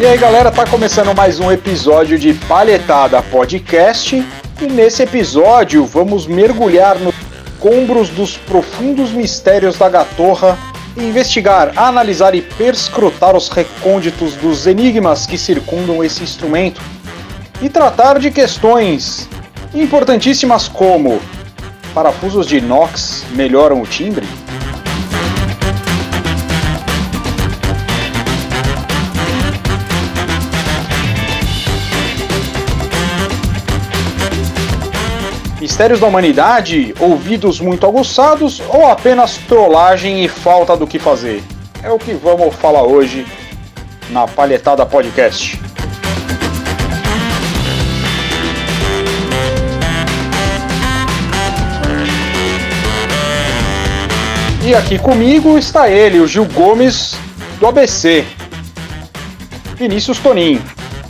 E aí galera, tá começando mais um episódio de Palhetada Podcast. E nesse episódio vamos mergulhar nos combros dos profundos mistérios da Gatorra e investigar, analisar e perscrutar os recônditos dos enigmas que circundam esse instrumento e tratar de questões importantíssimas como parafusos de inox melhoram o timbre? Mistérios da humanidade, ouvidos muito aguçados ou apenas trollagem e falta do que fazer? É o que vamos falar hoje na Palhetada Podcast. E aqui comigo está ele, o Gil Gomes do ABC. Vinícius Toninho.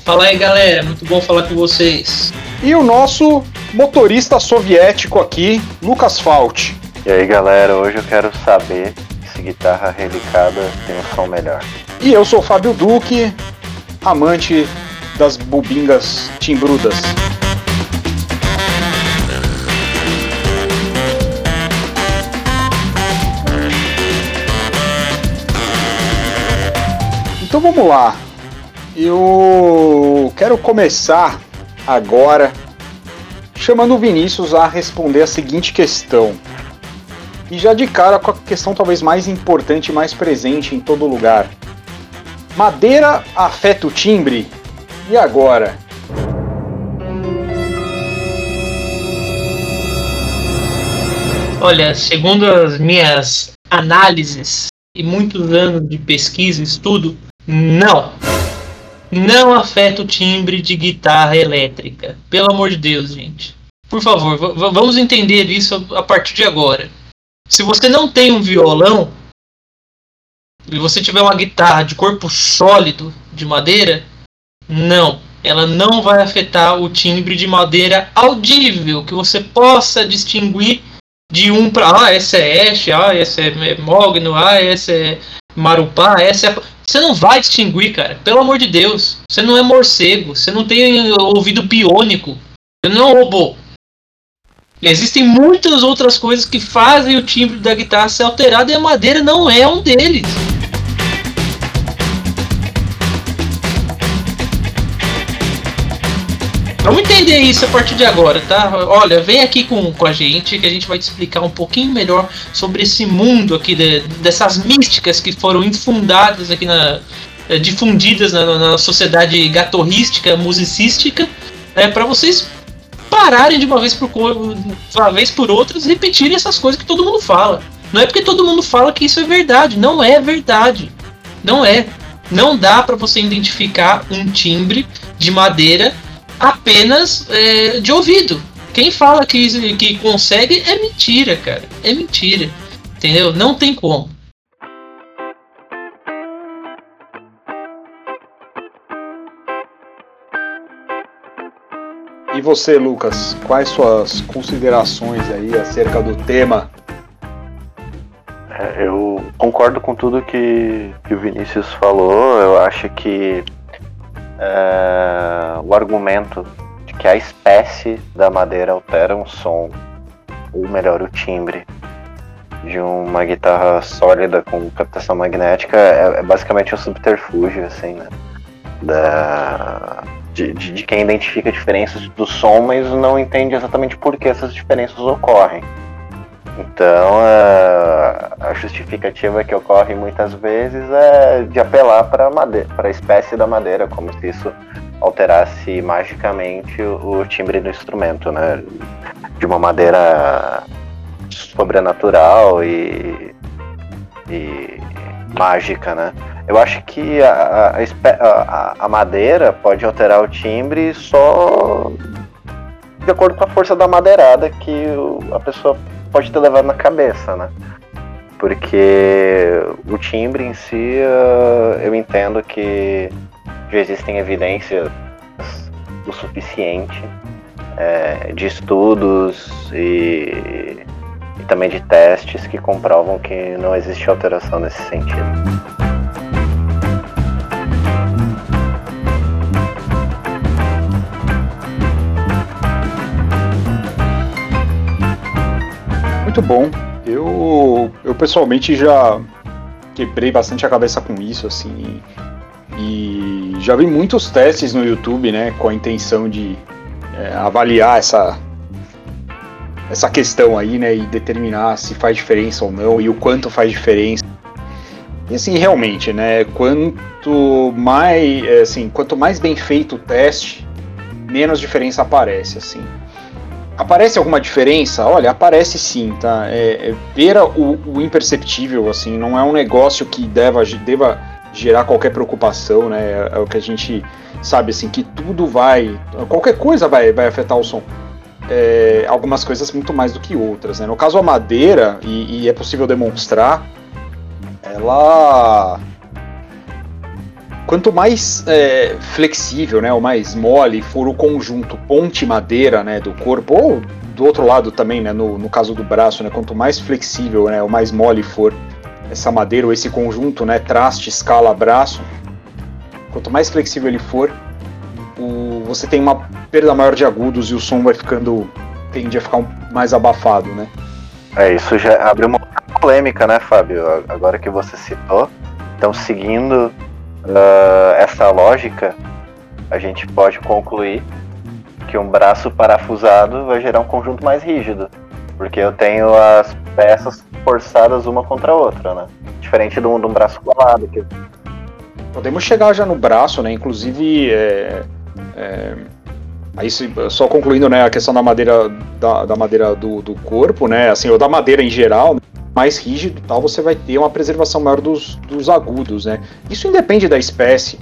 Fala aí galera, muito bom falar com vocês. E o nosso motorista soviético aqui, Lucas Falt. E aí galera, hoje eu quero saber se guitarra relicada tem um som melhor. E eu sou o Fábio Duque, amante das bubingas timbrudas. Então vamos lá. Eu quero começar agora chamando o Vinícius a responder a seguinte questão. E já de cara com a questão talvez mais importante e mais presente em todo lugar. Madeira afeta o timbre? E agora? Olha, segundo as minhas análises e muitos anos de pesquisa e estudo, não. Não afeta o timbre de guitarra elétrica. Pelo amor de Deus, gente. Por favor, vamos entender isso a partir de agora. Se você não tem um violão e você tiver uma guitarra de corpo sólido de madeira, não, ela não vai afetar o timbre de madeira audível que você possa distinguir de um para ah, essa é Ash, ah, essa é Mogno, ah, essa é Marupá, essa é você não vai distinguir, cara. Pelo amor de Deus. Você não é morcego. Você não tem ouvido biônico. Você não é um robô. Existem muitas outras coisas que fazem o timbre da guitarra ser alterado e a madeira não é um deles. Vamos entender isso a partir de agora, tá? Olha, vem aqui com, com a gente que a gente vai te explicar um pouquinho melhor sobre esse mundo aqui, de, dessas místicas que foram infundadas aqui na. Eh, difundidas na, na sociedade gatorrística, musicística, é, para vocês pararem de uma vez por uma vez por outras repetirem essas coisas que todo mundo fala. Não é porque todo mundo fala que isso é verdade, não é verdade. Não é. Não dá para você identificar um timbre de madeira apenas é, de ouvido. Quem fala que, que consegue é mentira, cara. É mentira. Entendeu? Não tem como. E você, Lucas, quais suas considerações aí acerca do tema? É, eu concordo com tudo que, que o Vinícius falou. Eu acho que é, o argumento de que a espécie da madeira altera um som, ou melhor, o timbre de uma guitarra sólida com captação magnética é, é basicamente um subterfúgio, assim, né? Da, de, de, de, quem identifica diferenças do som, mas não entende exatamente por que essas diferenças ocorrem. Então, a, a justificativa que ocorre muitas vezes é de apelar para a espécie da madeira, como se isso alterasse magicamente o, o timbre do instrumento, né? De uma madeira sobrenatural e, e mágica, né? Eu acho que a, a, a, madeira pode alterar o timbre só de acordo com a força da madeirada que a pessoa pode ter levado na cabeça, né? Porque o timbre em si, uh, eu entendo que já existem evidências o suficiente é, de estudos e, e também de testes que comprovam que não existe alteração nesse sentido. Muito bom. Eu, eu pessoalmente já quebrei bastante a cabeça com isso, assim. E já vi muitos testes no YouTube, né, com a intenção de é, avaliar essa essa questão aí, né, e determinar se faz diferença ou não e o quanto faz diferença. E assim, realmente, né, quanto mais, é, assim, quanto mais bem feito o teste, menos diferença aparece, assim. Aparece alguma diferença? Olha, aparece sim, tá? É, é, ver o, o, imperceptível, assim, não é um negócio que deva, deva gerar qualquer preocupação, né? É, é, o que a gente sabe, assim, que tudo vai. Qualquer coisa vai, vai afetar o som. É, algumas coisas muito mais do que outras, né? No caso, a madeira, e, e é possível demonstrar, ela quanto mais é, flexível, né, ou mais mole for o conjunto ponte-madeira, né, do corpo, ou do outro lado também, né, no, no caso do braço, né, quanto mais flexível, né, ou mais mole for essa madeira ou esse conjunto, né, traste, escala, braço, quanto mais flexível ele for, o, você tem uma perda maior de agudos e o som vai ficando, tende a ficar um, mais abafado, né. É, isso já abriu uma polêmica, né, Fábio? Agora que você citou, então seguindo uh, essa lógica, a gente pode concluir que um braço parafusado vai gerar um conjunto mais rígido, porque eu tenho as peças forçadas uma contra a outra, né? Diferente de um, de um braço colado. Que... Podemos chegar já no braço, né? Inclusive, é, é, aí só concluindo, né, a questão da madeira da, da madeira do, do, corpo, né? Assim, ou da madeira em geral. Né? Mais rígido tal, você vai ter uma preservação maior dos, dos agudos, né? Isso independe da espécie.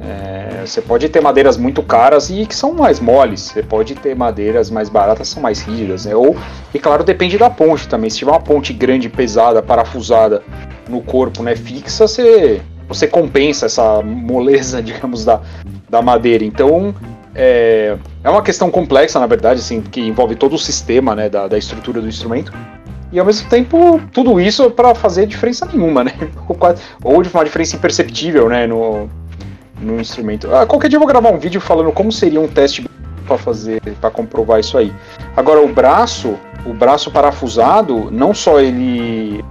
É, você pode ter madeiras muito caras e que são mais moles. Você pode ter madeiras mais baratas são mais rígidas, né? Ou, e claro, depende da ponte também. Se tiver uma ponte grande, pesada, parafusada no corpo, né, fixa, você, você compensa essa moleza, digamos, da, da madeira. Então, é, é uma questão complexa, na verdade, assim, que envolve todo o sistema, né, da, da estrutura do instrumento e ao mesmo tempo tudo isso para fazer diferença nenhuma, né? Ou de uma diferença imperceptível, né, no, no instrumento. Ah, qualquer dia eu vou gravar um vídeo falando como seria um teste para fazer, para comprovar isso aí. Agora o braço, o braço parafusado, não só ele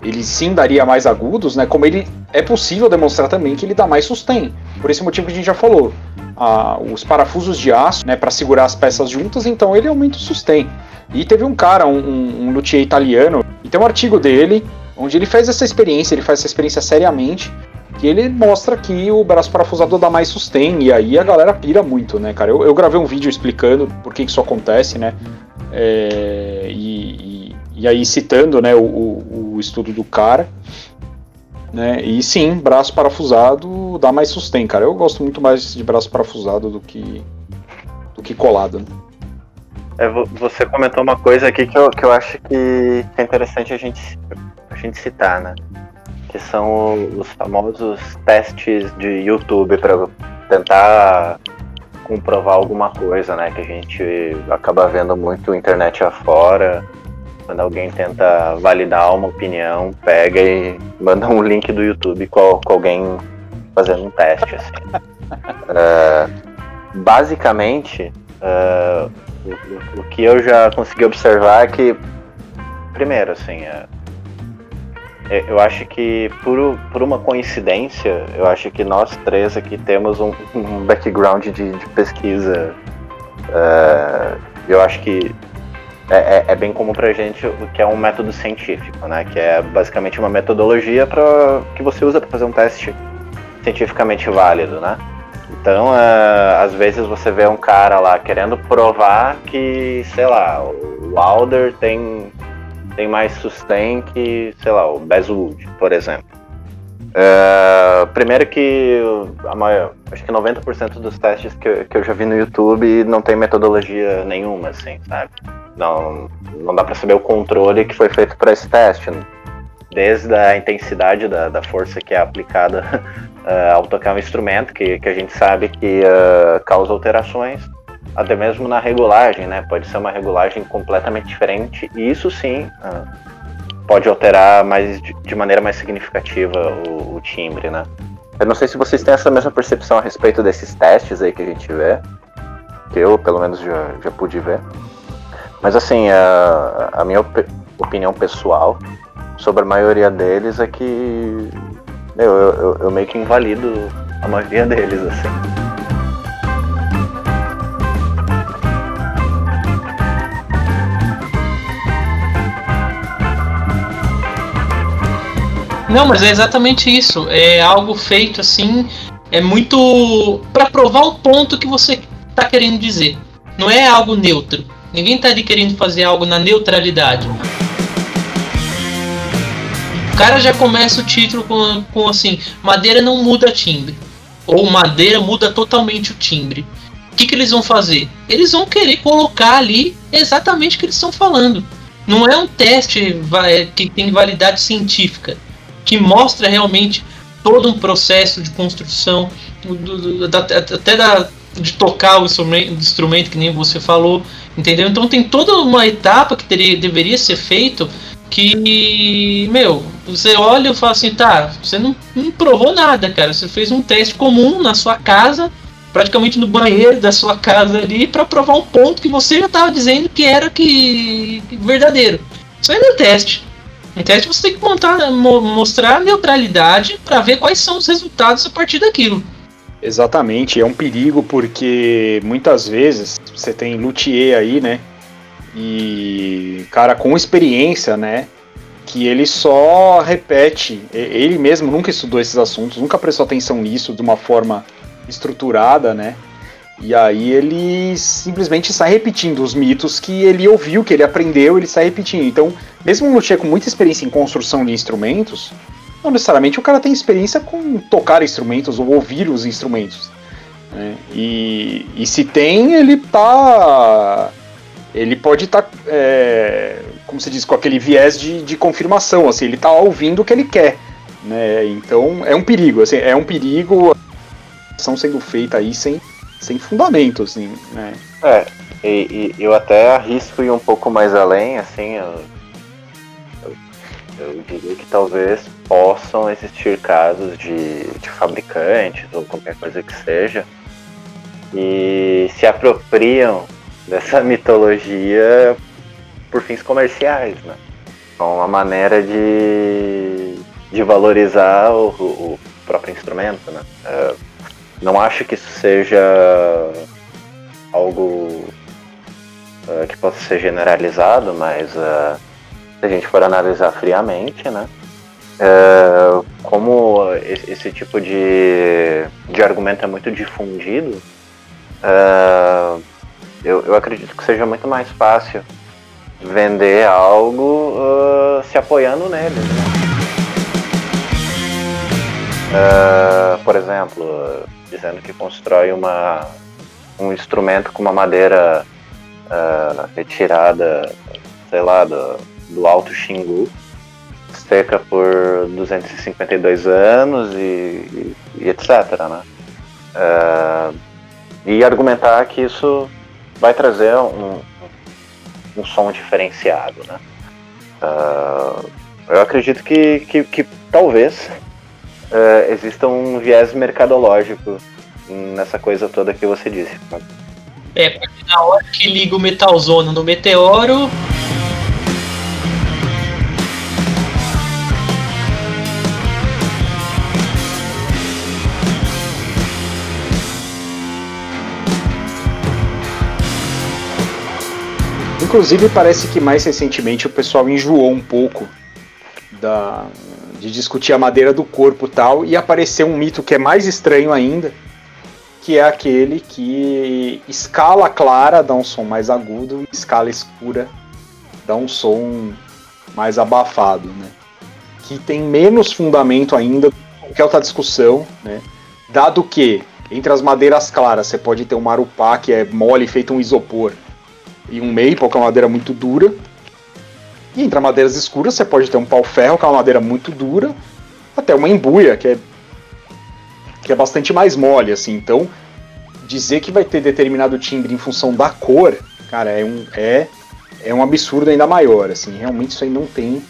ele sim daria mais agudos, né? Como ele é possível demonstrar também que ele dá mais sustain. Por esse motivo que a gente já falou, ah, os parafusos de aço, né, para segurar as peças juntas, então ele aumenta o sustain. E teve um cara, um, um, um luthier italiano, e tem um artigo dele, onde ele fez essa experiência, ele faz essa experiência seriamente, que ele mostra que o braço parafusado dá mais sustain, e aí a galera pira muito, né, cara? Eu, eu gravei um vídeo explicando por que isso acontece, né? É, e, e, e, aí citando né, o, o, o, estudo do cara. Né, e sim, braço parafusado dá mais sustain, cara. Eu gosto muito mais de braço parafusado do que, do que colado. Né? É, você comentou uma coisa aqui que eu, que eu acho que é interessante a gente, a gente citar, né? Que são os famosos testes de YouTube para tentar comprovar alguma coisa, né? Que a gente acaba vendo muito internet afora. Quando alguém tenta validar uma opinião, pega e manda um link do YouTube com, com alguém fazendo um teste. Assim. uh, basicamente, uh, o, que eu já consegui observar é que, primeiro, assim, é, é, eu acho que por, por uma coincidência, eu acho que nós três aqui temos um, um background de, de pesquisa. Uh, eu acho que é, é, é, bem comum pra gente o que é um método científico, né? Que é basicamente uma metodologia para que você usa para fazer um teste cientificamente válido, né? Então, uh, às vezes você vê um cara lá querendo provar que, sei lá, o Alder tem, tem mais sustain que, sei lá, o Basswood, por exemplo. Uh, primeiro que a maior, acho que 90% dos testes que, que eu já vi no YouTube não tem metodologia nenhuma, assim, sabe? Não, não dá para saber o controle que foi feito para esse teste. Desde a intensidade da, da força que é aplicada uh, ao tocar um instrumento que, que a gente sabe que uh, causa alterações, até mesmo na regulagem, né? Pode ser uma regulagem completamente diferente e isso sim uh, pode alterar mais de maneira mais significativa o, o, timbre, né? Eu não sei se vocês têm essa mesma percepção a respeito desses testes aí que a gente vê, que eu pelo menos já, já pude ver. Mas assim, a, a minha op opinião pessoal sobre a maioria deles é que eu, eu, eu meio que invalido a maioria deles, assim. Não, mas é exatamente isso. É algo feito assim, é muito para provar um ponto que você tá querendo dizer. Não é algo neutro. Ninguém tá ali querendo fazer algo na neutralidade. O cara já começa o título com, com assim: madeira não muda timbre. Ou madeira muda totalmente o timbre. O que, que eles vão fazer? Eles vão querer colocar ali exatamente o que eles estão falando. Não é um teste que tem validade científica que mostra realmente todo um processo de construção, do, do, até da, de tocar o instrumento, instrumento, que nem você falou, entendeu? Então tem toda uma etapa que teria, deveria ser feito que, meu, você olha e fala assim, tá, você não, não provou nada, cara. Você fez um teste comum na sua casa, praticamente no banheiro da sua casa ali, para provar um ponto que você já estava dizendo que era que, verdadeiro. Isso não é teste. Em teste você tem que montar, mostrar neutralidade para ver quais são os resultados a partir daquilo. Exatamente, é um perigo porque muitas vezes você tem luthier aí, né? E cara com experiência, né? Que ele só repete, ele mesmo nunca estudou esses assuntos, nunca prestou atenção nisso de uma forma estruturada, né? E aí ele simplesmente sai repetindo os mitos que ele ouviu, que ele aprendeu, ele sai repetindo. Então, mesmo um luthier com muita experiência em construção de instrumentos, não necessariamente o cara tem experiência com tocar instrumentos ou ouvir os instrumentos. Né? E, e se tem, ele tá. Ele pode estar, tá, é, como se diz, com aquele viés de, de confirmação, assim, ele tá ouvindo o que ele quer. Né? Então é um perigo, assim, é um perigo ação sendo feita aí sem sem fundamento, assim, né? É, e, e, eu até arrisco ir um pouco mais além, assim, eu, eu, eu, diria que talvez possam existir casos de, de fabricantes ou qualquer coisa que seja e se apropriam dessa mitologia por fins comerciais, né? Com uma maneira de, de valorizar o, o próprio instrumento, né? Uh, não acho que isso seja algo uh, que possa ser generalizado, mas uh, se a gente for analisar friamente, né? Uh, como esse, esse, tipo de, de argumento é muito difundido, eu, eu acredito que seja muito mais fácil vender algo se apoiando nele. Né? por exemplo, dizendo que constrói uma, um instrumento com uma madeira uh, retirada, sei lá, do, do Alto Xingu, seca por 252 anos e, e, e etc. Né? Uh, e argumentar que isso vai trazer um, um som diferenciado. Né? Uh, eu acredito que, que, que talvez uh, exista um viés mercadológico nessa coisa toda que você disse. É, porque na hora que liga o metalzono no meteoro. Inclusive, parece que mais recentemente o pessoal enjoou um pouco da, de discutir a madeira do corpo tal, e apareceu um mito que é mais estranho ainda, que é aquele que escala clara dá um som mais agudo, escala escura dá um som mais abafado, né? Que tem menos fundamento ainda que é outra discussão, né? Dado que entre as madeiras claras você pode ter um marupá que é mole feito um isopor e um maple que é uma madeira muito dura, e entre as madeiras escuras você pode ter um pau-ferro, que é uma madeira muito dura, até uma embuia, que é, que é bastante mais mole, assim. Então, dizer que vai ter determinado timbre em função da cor, cara, é um, é, é um absurdo ainda maior. Assim, realmente isso aí não tem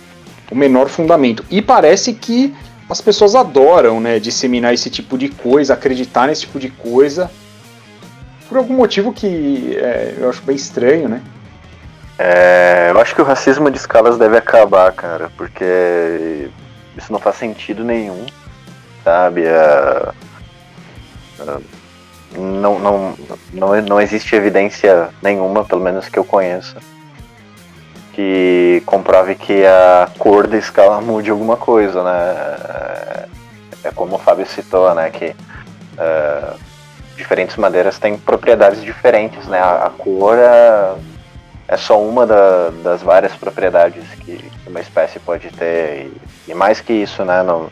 o menor fundamento. E parece que as pessoas adoram, né, disseminar esse tipo de coisa, acreditar nesse tipo de coisa, por algum motivo que é, eu acho bem estranho, né? É, eu acho que o racismo de escalas deve acabar, cara, porque isso não faz sentido nenhum, sabe? É, é, não, não, não, não existe evidência nenhuma, pelo menos que eu conheça, que comprove que a cor da escala mude alguma coisa, né? É como o Fábio citou, né? Que diferentes madeiras têm propriedades diferentes, né? A, a cor é, é, só uma da, das várias propriedades que uma espécie pode ter. E, e mais que isso, né? No,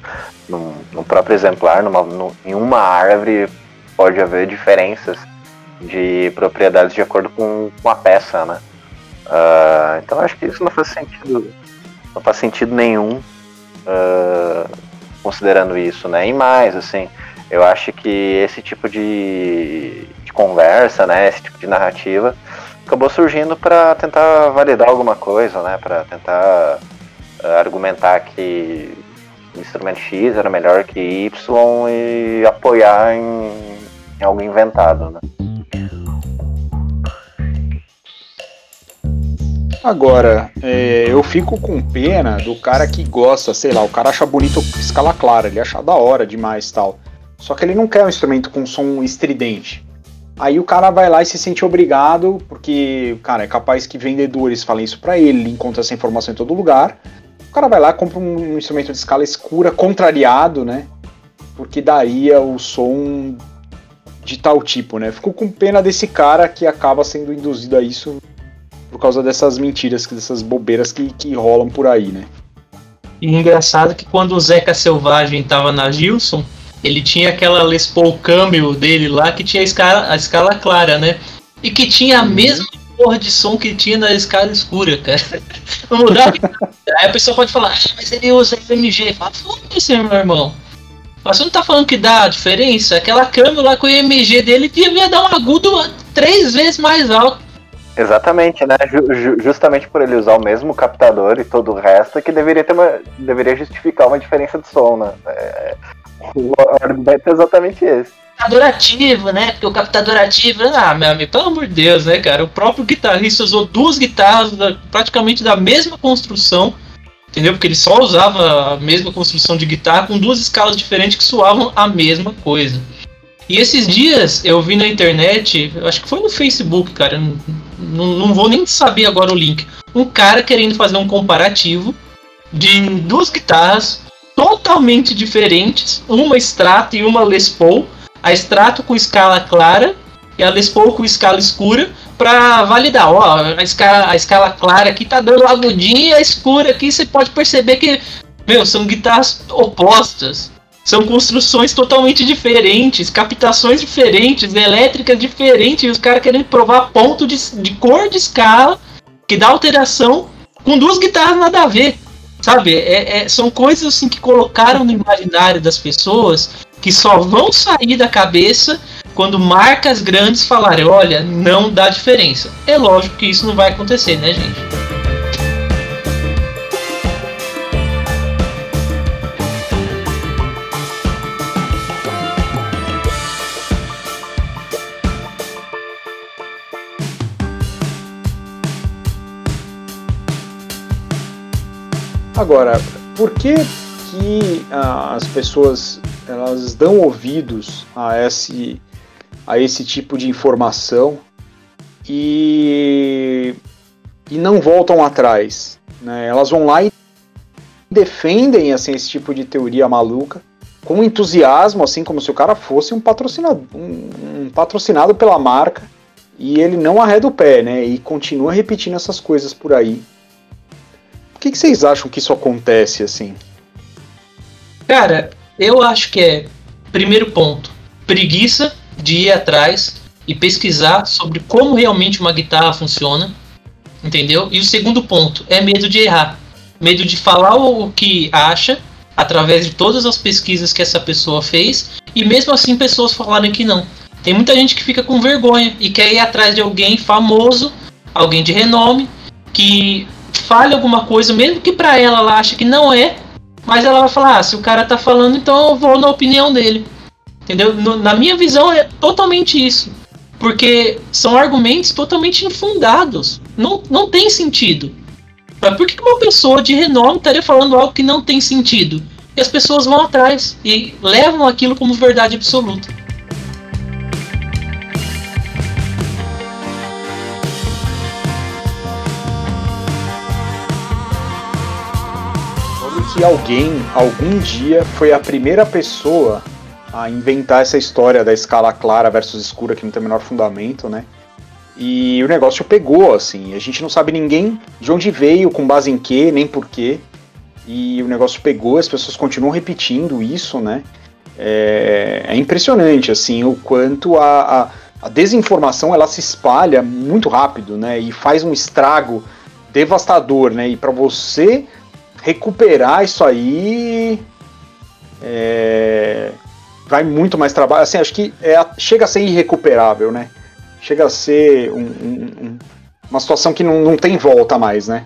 no, no próprio exemplar, numa, no, em uma árvore pode haver diferenças de propriedades de acordo com, com a peça, né? Uh, então acho que isso não faz sentido, não faz sentido nenhum uh, considerando isso, né? E mais, assim, eu acho que esse tipo de, de conversa, né? Esse tipo de narrativa acabou surgindo para tentar validar alguma coisa, né? Para tentar uh, argumentar que o instrumento X era melhor que Y e apoiar em, em algo inventado, né? Agora, é, eu fico com pena do cara que gosta, sei lá, o cara acha bonito escala clara, ele acha da hora demais tal. Só que ele não quer um instrumento com som estridente. Aí o cara vai lá e se sente obrigado, porque, cara, é capaz que vendedores falem isso para ele, ele encontra essa informação em todo lugar. O cara vai lá, compra um, um instrumento de escala escura, contrariado, né? Porque daria o som de tal tipo, né? Fico com pena desse cara que acaba sendo induzido a isso por causa dessas mentiras, dessas bobeiras que, que rolam por aí, né? E engraçado que quando o Zeca Selvagem tava na Gilson, ele tinha aquela Les Paul Camel dele lá que tinha a escala, a escala clara, né? E que tinha a uhum. mesma porra de som que tinha na escala escura, cara. Vamos mudar. Aí a pessoa pode falar, ah, mas ele usa FMG. Fala, foda-se, meu irmão. Mas você não tá falando que dá diferença? Aquela câmera lá com o IMG dele devia dar um agudo três vezes mais alto. Exatamente, né? Ju justamente por ele usar o mesmo captador e todo o resto, que deveria ter uma. deveria justificar uma diferença de som, né? É, o argumento é exatamente esse. Captador ativo, né? Porque o captador ativo, ah, meu amigo, pelo amor de Deus, né, cara? O próprio guitarrista usou duas guitarras praticamente da mesma construção, entendeu? Porque ele só usava a mesma construção de guitarra com duas escalas diferentes que soavam a mesma coisa. E esses dias eu vi na internet, acho que foi no Facebook, cara, não, não vou nem saber agora o link. Um cara querendo fazer um comparativo de duas guitarras totalmente diferentes, uma Strato e uma Les Paul, a Strato com escala clara e a Les Paul com escala escura, para validar. Ó, a escala, a escala clara aqui tá dando agudinha, a escura aqui você pode perceber que, meu, são guitarras opostas. São construções totalmente diferentes, captações diferentes, elétricas diferentes, e os caras querendo provar ponto de, de cor de escala que dá alteração com duas guitarras nada a ver. Sabe? É, é, são coisas assim que colocaram no imaginário das pessoas que só vão sair da cabeça quando marcas grandes falarem, olha, não dá diferença. É lógico que isso não vai acontecer, né, gente? Agora, por que que ah, as pessoas elas dão ouvidos a esse, a esse tipo de informação e, e não voltam atrás? Né? Elas vão lá e defendem assim, esse tipo de teoria maluca com entusiasmo, assim como se o cara fosse um patrocinado, um, um patrocinado pela marca e ele não arreda o pé, né? E continua repetindo essas coisas por aí que, que vocês acham que isso acontece assim? Cara, eu acho que é, primeiro ponto, preguiça de ir atrás e pesquisar sobre como realmente uma guitarra funciona, entendeu? E o segundo ponto é medo de errar, medo de falar o que acha através de todas as pesquisas que essa pessoa fez e mesmo assim pessoas falarem que não. Tem muita gente que fica com vergonha e quer ir atrás de alguém famoso, alguém de renome, que fale alguma coisa, mesmo que para ela ela acha que não é, mas ela vai falar: ah, se o cara tá falando, então eu vou na opinião dele. Entendeu? No, na minha visão é totalmente isso. Porque são argumentos totalmente infundados. Não, não tem sentido. Mas por que uma pessoa de renome estaria falando algo que não tem sentido? E as pessoas vão atrás e levam aquilo como verdade absoluta. Que alguém, algum dia, foi a primeira pessoa a inventar essa história da escala clara versus escura, que não tem o menor fundamento, né? E o negócio pegou, assim. A gente não sabe ninguém de onde veio, com base em quê, nem por quê. E o negócio pegou, as pessoas continuam repetindo isso, né? É, é impressionante, assim, o quanto a, a, a, desinformação ela se espalha muito rápido, né? E faz um estrago devastador, né? E para você recuperar isso aí é, vai muito mais trabalho. Assim, acho que é, chega a ser irrecuperável, né? Chega a ser um, um, uma situação que não, não tem volta mais, né?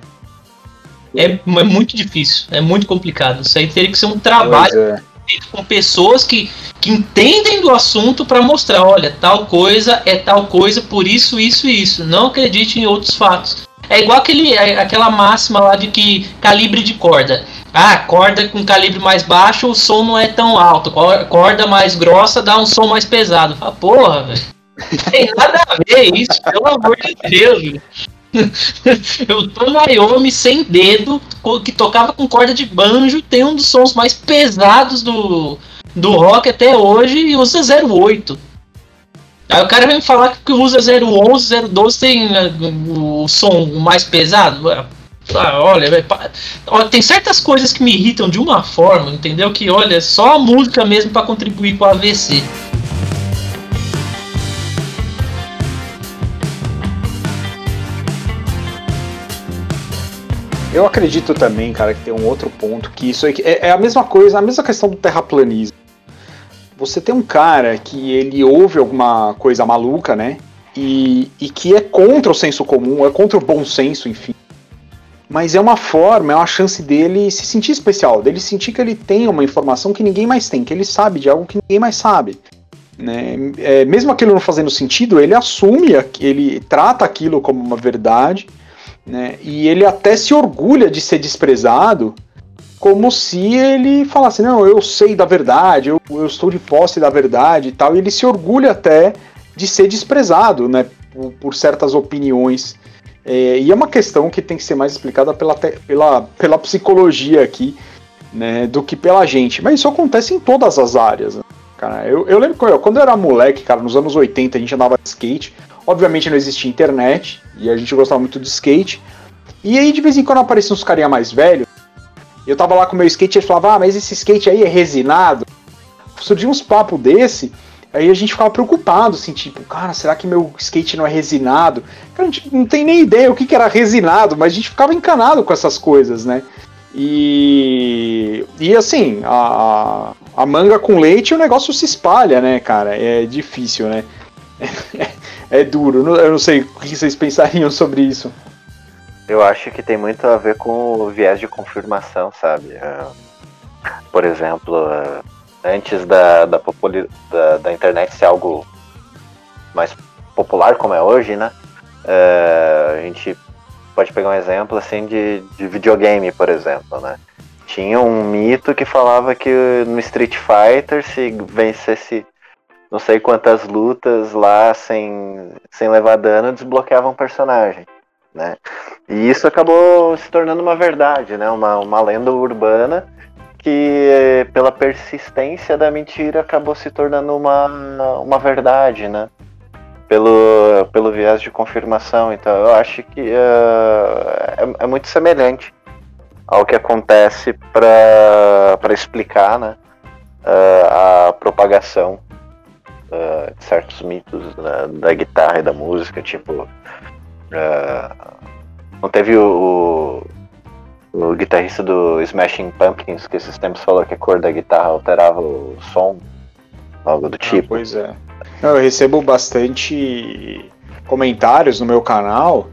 É, é, muito difícil, é muito complicado. Isso aí teria que ser um trabalho é. feito com pessoas que, que entendem do assunto para mostrar, olha, tal coisa é tal coisa por isso, isso e isso. Não acredite em outros fatos. É igual aquele, é, aquela máxima lá de que calibre de corda. Ah, corda com calibre mais baixo, o som não é tão alto. Corda mais grossa dá um som mais pesado. Ah, porra, velho. Tem nada a ver isso, pelo amor de Deus. Eu tô Naomi sem dedo, que tocava com corda de banjo, tem um dos sons mais pesados do, do rock até hoje e usa 08. Aí o cara vem falar que usa 011, 012 tem né, o som mais pesado. Ah, olha, tem certas coisas que me irritam de uma forma, entendeu? Que olha, só a música mesmo para contribuir com o AVC. Eu acredito também, cara, que tem um outro ponto que isso é, é a mesma coisa, a mesma questão do terraplanismo você tem um cara que ele ouve alguma coisa maluca, né? E, e que é contra o senso comum, é contra o bom senso, enfim. Mas é uma forma, é uma chance dele se sentir especial, dele sentir que ele tem uma informação que ninguém mais tem, que ele sabe de algo que ninguém mais sabe. Né? É, mesmo aquilo não fazendo sentido, ele assume, ele trata aquilo como uma verdade, né? e ele até se orgulha de ser desprezado como se ele falasse, não, eu sei da verdade, eu, eu estou de posse da verdade e tal, e ele se orgulha até de ser desprezado, né, por, por certas opiniões. É, e é uma questão que tem que ser mais explicada pela, pela, pela psicologia aqui, né, do que pela gente. Mas isso acontece em todas as áreas, né, cara. Eu, eu lembro eu, quando eu era moleque, cara, nos anos 80 a gente andava de skate, obviamente não existia internet, e a gente gostava muito de skate, e aí de vez em quando apareciam uns carinha mais velhos, eu tava lá com o meu skate e ele falava, ah, mas esse skate aí é resinado. Surgiu uns papos desse, aí a gente ficava preocupado, assim, tipo, cara, será que meu skate não é resinado? Cara, a gente não tem nem ideia o que, que era resinado, mas a gente ficava encanado com essas coisas, né? E, e assim, a, a manga com leite o negócio se espalha, né, cara? É difícil, né? É, é duro. Eu não sei o que vocês pensariam sobre isso. Eu acho que tem muito a ver com o viés de confirmação, sabe? Uh, por exemplo, uh, antes da, da, da, da, internet ser algo mais popular como é hoje, né? Uh, a gente pode pegar um exemplo assim de, de videogame, por exemplo, né? Tinha um mito que falava que no Street Fighter, se vencesse não sei quantas lutas lá sem, sem levar dano, desbloqueava um personagem né? E isso acabou se tornando uma verdade, né? Uma, uma lenda urbana que, pela persistência da mentira, acabou se tornando uma, uma verdade, né? Pelo, pelo viés de confirmação. Então, eu acho que uh, é, é, muito semelhante ao que acontece para explicar né, uh, a propagação uh, de certos mitos né, da guitarra e da música, tipo Uh, não teve o, o, o, guitarrista do Smashing Pumpkins que esses tempos falou que a cor da guitarra alterava o som, algo do ah, tipo. pois é. Eu recebo bastante comentários no meu canal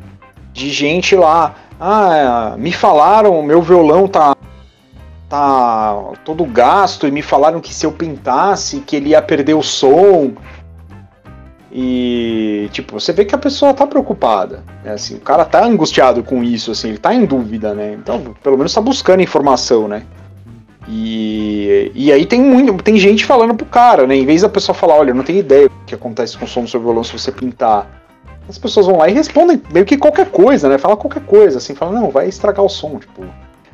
de gente lá. Ah, me falaram, meu violão tá tá todo gasto e me falaram que se eu pintasse que ele ia perder o som. E tipo, você vê que a pessoa tá preocupada, né? Assim, o cara tá angustiado com isso, assim, ele tá em dúvida, né? Então, pelo menos tá buscando informação, né? E, e aí tem muito, tem gente falando pro cara, né? Em vez da pessoa falar, olha, eu não tenho ideia o que acontece com o som do seu violão se você pintar. As pessoas vão lá e respondem meio que qualquer coisa, né? Fala qualquer coisa, assim, fala, não, vai estragar o som, tipo.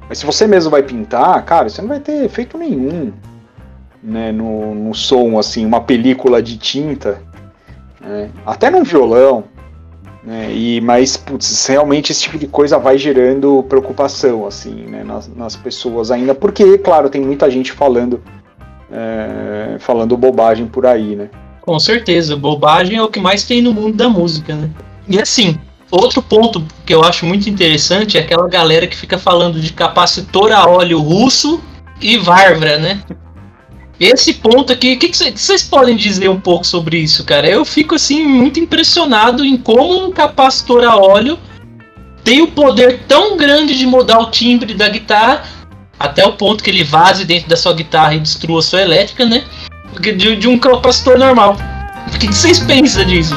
Mas se você mesmo vai pintar, cara, você não vai ter efeito nenhum, né? No, no som, assim, uma película de tinta, né? Até num violão, né? E, mas, putz, realmente esse tipo de coisa vai gerando preocupação, assim, né, nas, nas pessoas ainda, porque, claro, tem muita gente falando, é, falando bobagem por aí, né? Com certeza, bobagem é o que mais tem no mundo da música, né? E assim, outro ponto que eu acho muito interessante é aquela galera que fica falando de capacitor a óleo russo e Varvara, né? Esse ponto aqui, o que vocês podem dizer um pouco sobre isso, cara? Eu fico assim muito impressionado em como um capacitor a óleo tem o poder tão grande de mudar o timbre da guitarra até o ponto que ele vaze dentro da sua guitarra e destrua a sua elétrica, né? De, de um capacitor normal. O que vocês pensam disso?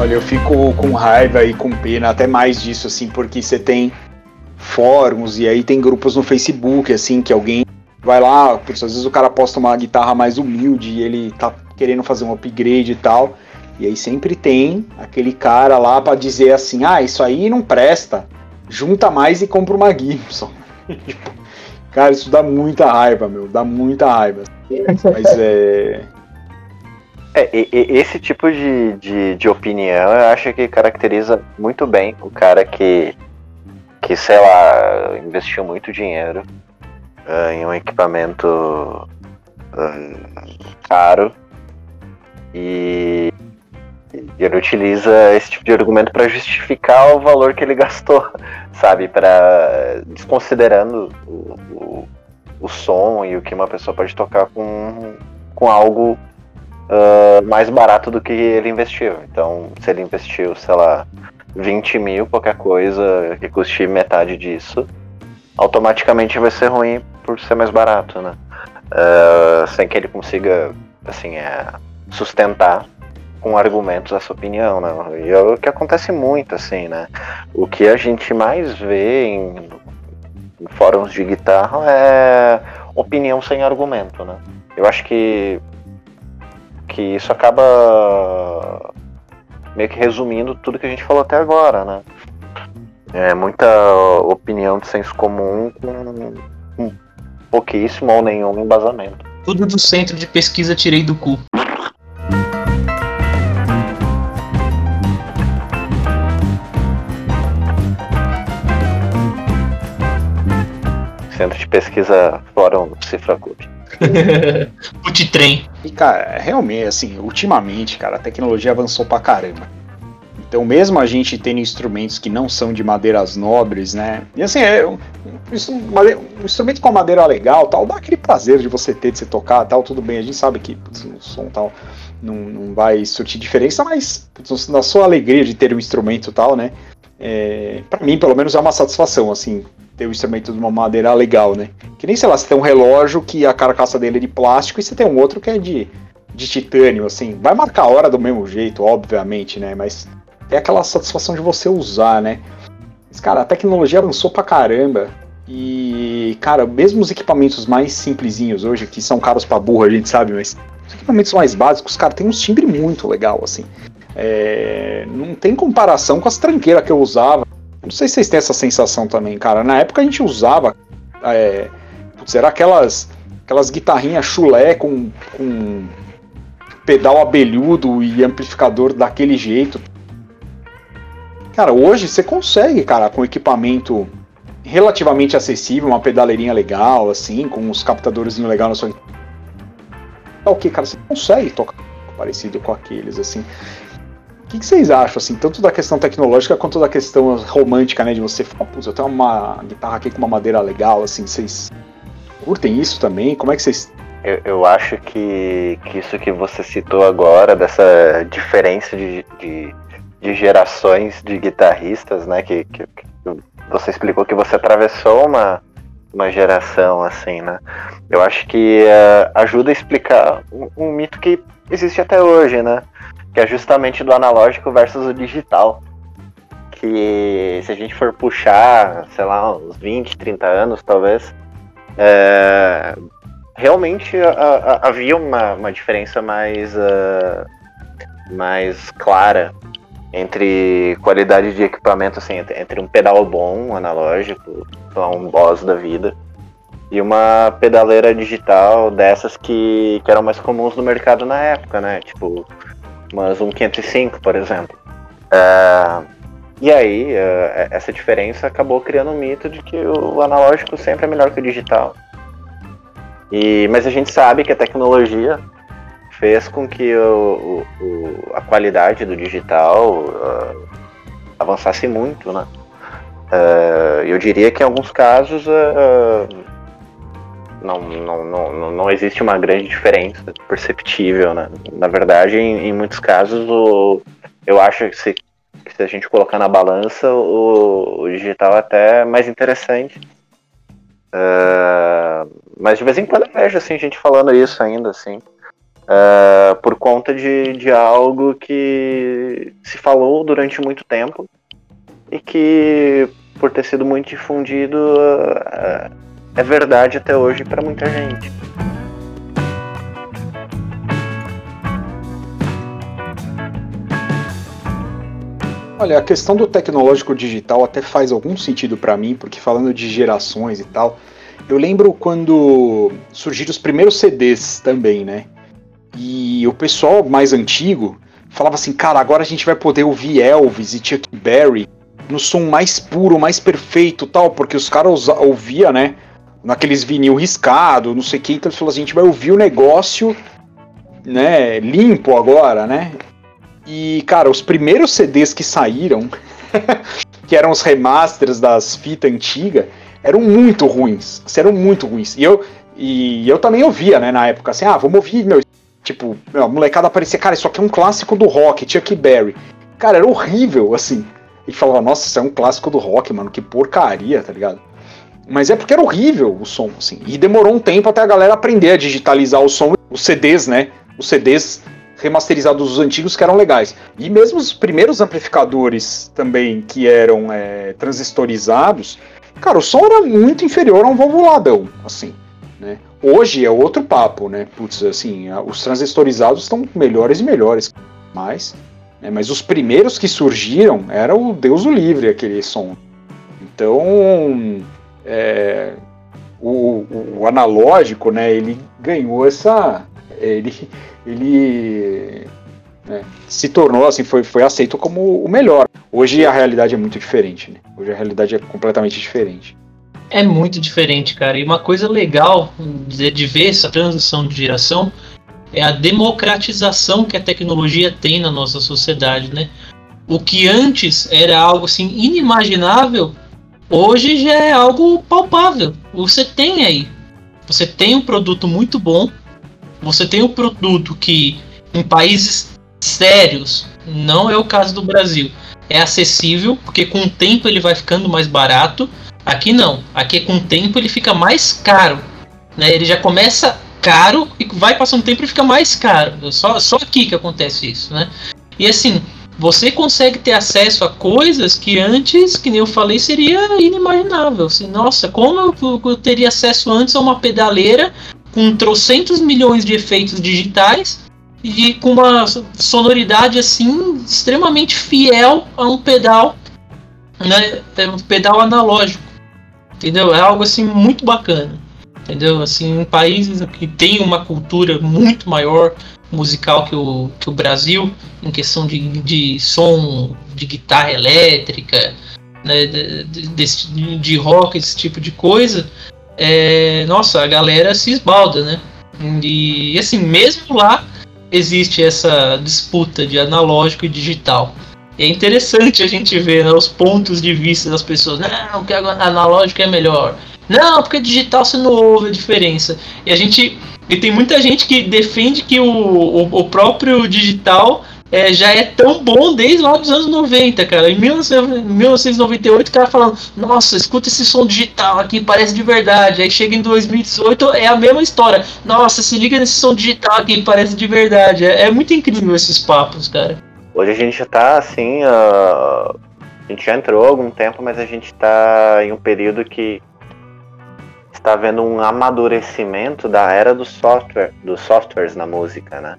Olha, eu fico com raiva e com pena, até mais disso, assim, porque você tem fóruns e aí tem grupos no Facebook, assim, que alguém vai lá, às vezes o cara posta uma guitarra mais humilde e ele tá querendo fazer um upgrade e tal. E aí sempre tem aquele cara lá para dizer assim: ah, isso aí não presta, junta mais e compra uma Gibson. Tipo, cara, isso dá muita raiva, meu, dá muita raiva. Mas é. É, e, e, esse tipo de, de, de, opinião eu acho que caracteriza muito bem o cara que, que sei lá, investiu muito dinheiro uh, em um equipamento uh, caro e ele utiliza esse tipo de argumento para justificar o valor que ele gastou, sabe? Para desconsiderando o, o, o som e o que uma pessoa pode tocar com, com algo uh, mais barato do que ele investiu. Então, se ele investiu, sei lá, 20 mil, qualquer coisa que custe metade disso, automaticamente vai ser ruim por ser mais barato, né? Uh, sem que ele consiga, assim, é, sustentar com argumentos essa opinião, né? E é o que acontece muito, assim, né? O que a gente mais vê em, em fóruns de guitarra é opinião sem argumento, né? Eu acho que que isso acaba meio que resumindo tudo que a gente falou até agora, né? É muita opinião de senso comum com, pouquíssimo ou nenhum embasamento. Tudo do centro de pesquisa tirei do cu. Centro de pesquisa Fórum Cifra Club. Put-trem. E, cara, realmente, assim, ultimamente, cara, a tecnologia avançou pra caramba. Então, mesmo a gente tendo instrumentos que não são de madeiras nobres, né? E assim, é um, um instrumento com a madeira legal, tal, dá aquele prazer de você ter, de você tocar, tal, tudo bem. A gente sabe que putz, o som tal não, não vai surtir diferença, mas putz, na sua alegria de ter um instrumento tal, né? É, para mim, pelo menos, é uma satisfação, assim, ter um instrumento de uma madeira legal, né? Que nem, sei lá, você tem um relógio que a carcaça dele é de plástico e você tem um outro que é de, de titânio, assim. Vai marcar a hora do mesmo jeito, obviamente, né? Mas é aquela satisfação de você usar, né? Mas, cara, a tecnologia avançou pra caramba. E, cara, mesmo os equipamentos mais simplesinhos hoje, que são caros pra burra, a gente sabe, mas os equipamentos mais básicos, cara, tem um timbre muito legal, assim. É, não tem comparação com as tranqueiras que eu usava não sei se vocês têm essa sensação também, cara. Na época a gente usava. É, putz, era aquelas, aquelas guitarrinhas chulé com, com pedal abelhudo e amplificador daquele jeito. Cara, hoje você consegue, cara, com equipamento relativamente acessível, uma pedaleirinha legal, assim, com os captadores legal na sua. É o que, cara? Você consegue tocar parecido com aqueles, assim. O que, que, vocês acham, assim, tanto da questão tecnológica quanto da questão romântica, né? De você falar, eu tenho uma guitarra aqui com uma madeira legal, assim, vocês curtem isso também? Como é que vocês. Eu, eu acho que, que isso que você citou agora, dessa diferença de, de, de gerações de guitarristas, né? Que, que, que, você explicou que você atravessou uma, uma geração, assim, né? Eu acho que uh, ajuda a explicar um, um mito que existe até hoje, né? Que é justamente do analógico versus o digital. Que se a gente for puxar, sei lá, uns 20, 30 anos talvez, é, realmente a, a, havia uma, uma diferença mais, uh, mais clara entre qualidade de equipamento, assim, entre um pedal bom, analógico, um boss da vida, e uma pedaleira digital dessas que, que eram mais comuns no mercado na época, né? Tipo, mas um 505, por exemplo. Uh, e aí, uh, essa diferença acabou criando um mito de que o analógico sempre é melhor que o digital. E, mas a gente sabe que a tecnologia fez com que o, o, a qualidade do digital uh, avançasse muito, né? eu diria que em alguns casos não, não, não, não existe uma grande diferença perceptível, né? Na verdade, em, em muitos casos, o, eu acho que se, que se a gente colocar na balança, o, o digital é até mais interessante. Uh, mas de vez em quando eu vejo assim, gente falando isso ainda, assim. Uh, por conta de, de algo que se falou durante muito tempo e que, por ter sido muito difundido, uh, é verdade até hoje para muita gente. Olha, a questão do tecnológico digital até faz algum sentido para mim, porque falando de gerações e tal, eu lembro quando surgiram os primeiros CDs também, né? E o pessoal mais antigo falava assim, cara, agora a gente vai poder ouvir Elvis e Chuck Berry no som mais puro, mais perfeito tal, porque os caras ouviam, né? Naqueles vinil riscado, não sei o que, então ele falou assim, a gente vai ouvir o negócio, né, limpo agora, né? E, cara, os primeiros CDs que saíram, que eram os remasters das fitas antigas, eram muito ruins, eram muito ruins. E eu, e eu também ouvia, né, na época, assim, ah, vamos ouvir, meu, tipo, meu, a molecada aparecia, cara, isso aqui é um clássico do rock, Chuck Berry. Cara, era horrível, assim. E falava, nossa, isso é um clássico do rock, mano, que porcaria, tá ligado? Mas é porque era horrível o som, assim. E demorou um tempo até a galera aprender a digitalizar o som, os CDs, né? Os CDs remasterizados dos antigos que eram legais. E mesmo os primeiros amplificadores também que eram é, transistorizados, cara, o som era muito inferior a um valvuladão, assim, né? Hoje é outro papo, né? Putz, assim, os transistorizados estão melhores e melhores, mas, né, mas os primeiros que surgiram era o Deus o livre aquele som. Então, é, o, o, analógico, né, ele ganhou essa. Ele, ele né, se tornou, assim, foi, foi aceito como o melhor. Hoje a realidade é muito diferente, né? Hoje a realidade é completamente diferente. É muito diferente, cara. E uma coisa legal de, de ver essa transição de geração é a democratização que a tecnologia tem na nossa sociedade, né? O que antes era algo assim inimaginável hoje já é algo palpável. Você tem aí. Você tem um produto muito bom. Você tem um produto que em países sérios, não é o caso do Brasil, é acessível, porque com o tempo ele vai ficando mais barato. Aqui não. Aqui com o tempo ele fica mais caro. Né? Ele já começa caro e vai passando tempo e fica mais caro. Só, só aqui que acontece isso, né? E assim, você consegue ter acesso a coisas que antes, que nem eu falei, seria inimaginável. Assim, nossa, como eu, eu teria acesso antes a uma pedaleira com trocentos milhões de efeitos digitais e com uma sonoridade assim extremamente fiel a um pedal, né, é um pedal analógico, entendeu? É algo assim muito bacana, entendeu? Assim, países que tem uma cultura muito maior musical que o, que o Brasil, em questão de, de som de guitarra elétrica, né, de, de, de rock, esse tipo de coisa, é, nossa, a galera se esbalda, né? E assim, mesmo lá, existe essa disputa de analógico e digital. É interessante a gente ver né, os pontos de vista das pessoas. Não, porque analógico é melhor. Não, porque digital você não ouve a diferença. E a gente. E tem muita gente que defende que o, o, o próprio digital é, já é tão bom desde lá dos anos 90, cara. Em 1998, o cara falando: Nossa, escuta esse som digital aqui, parece de verdade. Aí chega em 2018, é a mesma história. Nossa, se liga nesse som digital aqui, parece de verdade. É, é muito incrível esses papos, cara. Hoje a gente tá assim. Uh, a gente já entrou há algum tempo, mas a gente tá em um período que está havendo um amadurecimento da era do software, dos softwares na música, né?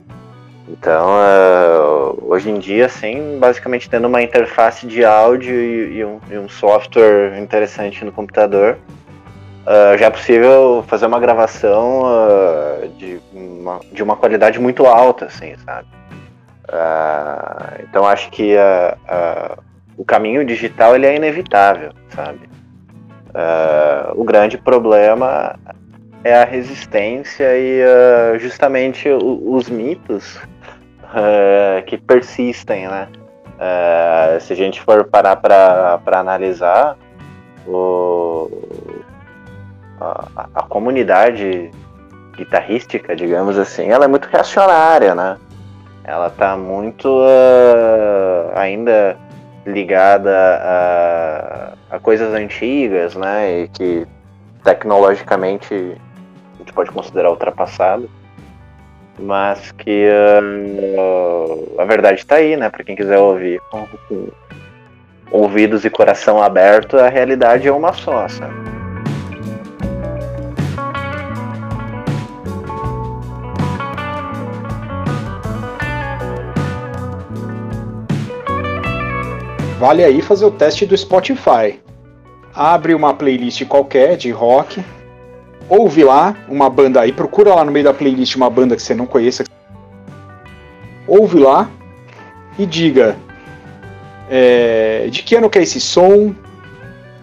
Então, uh, hoje em dia, assim, basicamente tendo uma interface de áudio e, e, um, e um, software interessante no computador, uh, já é possível fazer uma gravação uh, de, uma, de uma qualidade muito alta, assim, sabe? então, acho que o caminho digital ele é inevitável, sabe? O grande problema é a resistência e justamente os mitos uh, que persistem, né? Uh, se a gente for parar para analisar, o, a, a, comunidade guitarrística, digamos assim, ela é muito reacionária, né? Ela está muito uh, ainda ligada a, a, coisas antigas, né? E que tecnologicamente a gente pode considerar ultrapassado mas que uh, a verdade está aí, né? Para quem quiser ouvir com, com, ouvidos e coração aberto, a realidade é uma só, sabe? Vale aí fazer o teste do Spotify. Abre uma playlist qualquer de rock, ouve lá uma banda aí, procura lá no meio da playlist uma banda que você não conheça. Ouve lá e diga é, de que ano que é esse som,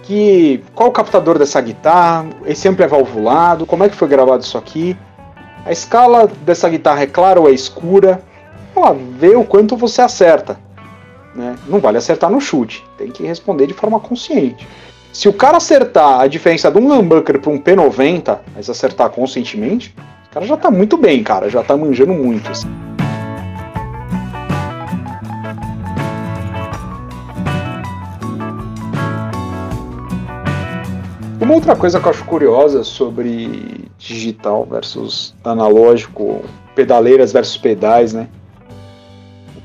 que qual o captador dessa guitarra, esse amplo é valvulado, como é que foi gravado isso aqui, a escala dessa guitarra é clara ou é escura, vê o quanto você acerta. Né? Não vale acertar no chute, tem que responder de forma consciente. Se o cara acertar a diferença de um humbucker para um P90, mas acertar conscientemente, o cara já tá muito bem, cara, já tá manjando muito. Assim. Uma outra coisa que eu acho curiosa sobre digital versus analógico, pedaleiras versus pedais, né?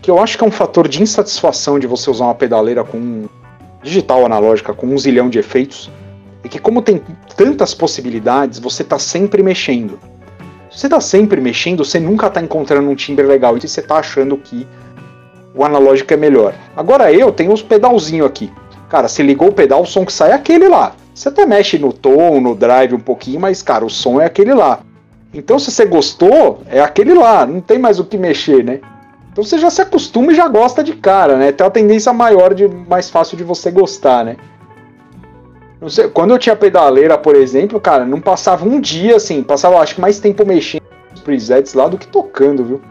Que eu acho que é um fator de insatisfação de você usar uma pedaleira com digital analógica com um zilhão de efeitos, é que como tem tantas possibilidades, você está sempre mexendo. Se você está sempre mexendo, você nunca está encontrando um timbre legal e você está achando que o analógico é melhor. Agora eu tenho os pedalzinhos aqui. Cara, se ligou o pedal, o som que sai é aquele lá. Você até mexe no tom, no drive um pouquinho, mas cara, o som é aquele lá. Então se você gostou, é aquele lá, não tem mais o que mexer, né? Então você já se acostuma e já gosta de cara, né? Tem uma tendência maior de mais fácil de você gostar, né? Sei, quando eu tinha pedaleira, por exemplo, cara, não passava um dia assim, passava acho que mais tempo mexendo nos presets lá do que tocando, viu?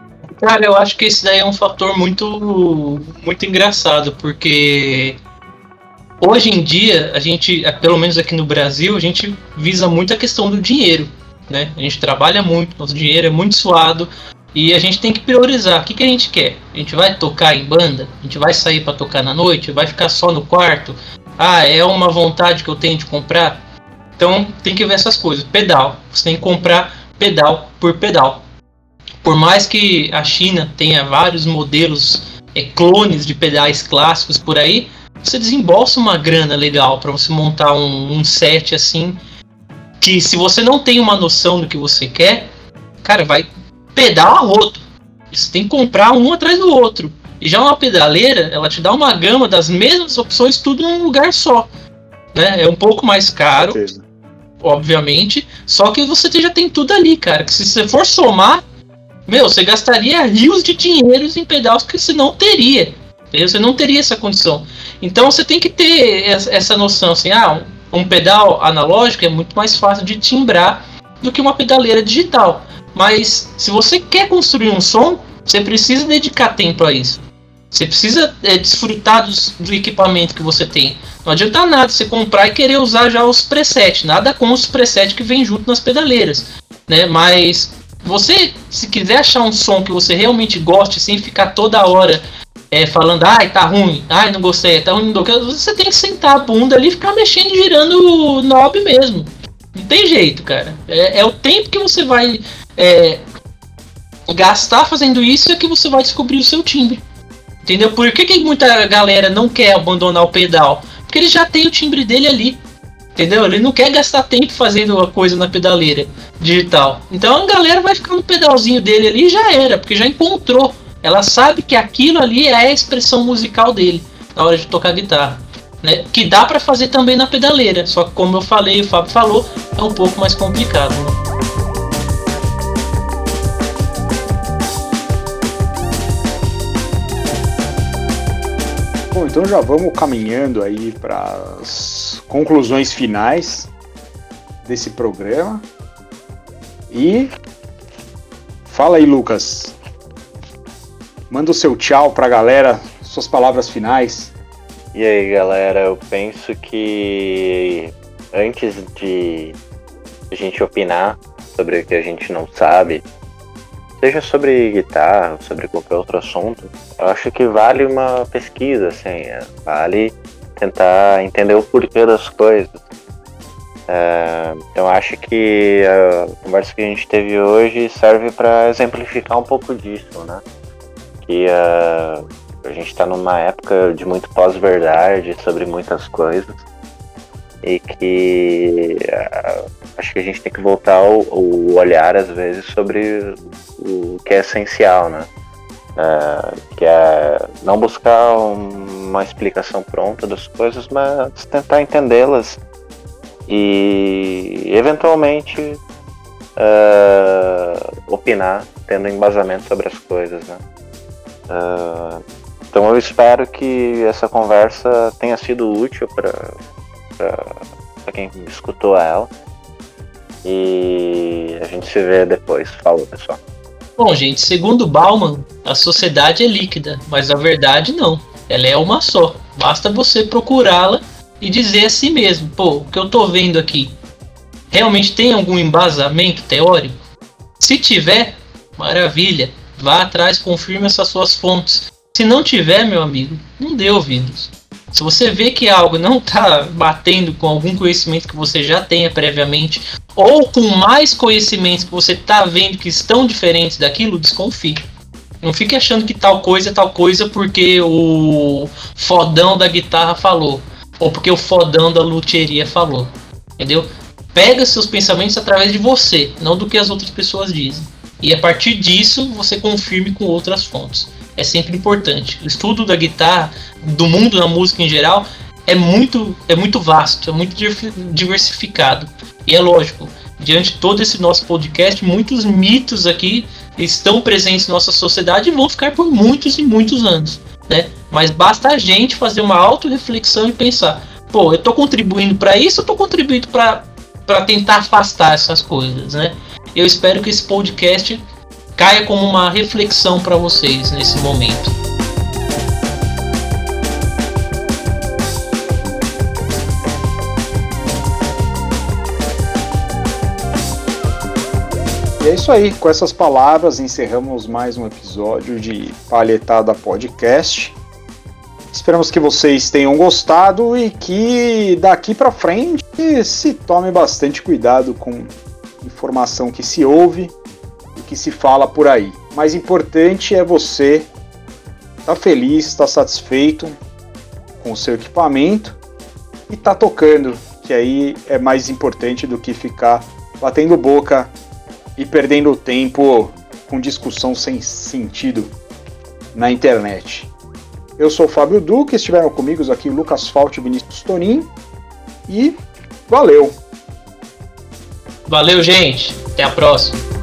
Cara, eu acho que esse daí é um fator muito muito engraçado, porque hoje em dia a gente, pelo menos aqui no Brasil, a gente visa muito a questão do dinheiro, né? A gente trabalha muito, nosso dinheiro é muito suado, e a gente tem que priorizar. O que, que a gente quer? A gente vai tocar em banda? A gente vai sair para tocar na noite? Vai ficar só no quarto? Ah, é uma vontade que eu tenho de comprar? Então tem que ver essas coisas. Pedal. Você tem que comprar pedal por pedal. Por mais que a China tenha vários modelos, é, clones de pedais clássicos por aí, você desembolsa uma grana legal para você montar um, um set assim. Que se você não tem uma noção do que você quer, cara, vai pedal a rodo. Você tem que comprar um atrás do outro. E já uma pedaleira, ela te dá uma gama das mesmas opções, tudo num lugar só. Né? É um pouco mais caro, obviamente, só que você já tem tudo ali, cara. Que se você for somar, meu, você gastaria rios de dinheiros em pedais que você não teria. Você não teria essa condição. Então você tem que ter essa noção assim, ah, um pedal analógico é muito mais fácil de timbrar do que uma pedaleira digital. Mas se você quer construir um som, Você precisa dedicar tempo a isso. Você precisa é, desfrutar dos, do equipamento que você tem. Não adianta nada você comprar e querer usar já os presets. Nada com os presets que vem junto nas pedaleiras. Né? Mas você, se quiser achar um som que você realmente goste, sem ficar toda hora é, falando, ai, tá ruim, ai, não gostei, tá ruim, não você tem que sentar a bunda ali e ficar mexendo, girando o knob mesmo. Não tem jeito, cara. É, é o tempo que você vai é, gastar fazendo isso é que você vai descobrir o seu timbre. Entendeu? Por que, que muita galera não quer abandonar o pedal? Porque ele já tem o timbre dele ali. Entendeu? Ele não quer gastar tempo fazendo uma coisa na pedaleira digital. Então a galera vai ficar no pedalzinho dele ali e já era, porque já encontrou. Ela sabe que aquilo ali é a expressão musical dele na hora de tocar guitarra. Né? Que dá para fazer também na pedaleira, só que como eu falei, o Fábio falou, é um pouco mais complicado. Né? Então já vamos caminhando aí para as conclusões finais desse programa. E fala aí, Lucas. Manda o seu tchau para a galera, suas palavras finais. E aí, galera, eu penso que antes de a gente opinar sobre o que a gente não sabe, seja sobre guitarra, sobre qualquer outro assunto, eu acho que vale uma pesquisa, assim, é, vale tentar entender o porquê das coisas. É, eu acho que a conversa que a gente teve hoje serve para exemplificar um pouco disso, né? Que uh, a gente está numa época de muito pós-verdade sobre muitas coisas e que uh, acho que a gente tem que voltar o, o olhar às vezes sobre o que é essencial, né? É, que é não buscar uma explicação pronta das coisas, mas tentar entendê-las e eventualmente é, opinar, tendo embasamento sobre as coisas, né? É, então eu espero que essa conversa tenha sido útil para quem escutou ela. E a gente se vê depois. Falou, pessoal. Bom, gente, segundo Bauman, a sociedade é líquida, mas a verdade não. Ela é uma só. Basta você procurá-la e dizer a si mesmo: pô, o que eu tô vendo aqui realmente tem algum embasamento teórico? Se tiver, maravilha. Vá atrás, confirme essas suas fontes. Se não tiver, meu amigo, não dê ouvidos. Se você vê que algo não está batendo com algum conhecimento que você já tenha previamente, ou com mais conhecimentos que você está vendo que estão diferentes daquilo, desconfie. Não fique achando que tal coisa é tal coisa porque o fodão da guitarra falou, ou porque o fodão da luthieria falou. Entendeu? Pega seus pensamentos através de você, não do que as outras pessoas dizem. E a partir disso, você confirme com outras fontes é sempre importante. O estudo da guitarra, do mundo da música em geral, é muito, é muito vasto, é muito diversificado. E é lógico, diante de todo esse nosso podcast, muitos mitos aqui estão presentes na nossa sociedade e vão ficar por muitos e muitos anos. Né? Mas basta a gente fazer uma auto-reflexão e pensar: pô, eu estou contribuindo para isso ou estou contribuindo para tentar afastar essas coisas? Né? Eu espero que esse podcast caia como uma reflexão para vocês nesse momento. E é isso aí, com essas palavras encerramos mais um episódio de Palhetada Podcast. Esperamos que vocês tenham gostado e que daqui para frente se tome bastante cuidado com informação que se ouve que se fala por aí. Mais importante é você estar tá feliz, estar tá satisfeito com o seu equipamento e estar tá tocando, que aí é mais importante do que ficar batendo boca e perdendo tempo com discussão sem sentido na internet. Eu sou o Fábio Duque, estiveram comigo aqui o Lucas Fault e Vinícius Tonin e valeu! Valeu, gente! Até a próxima!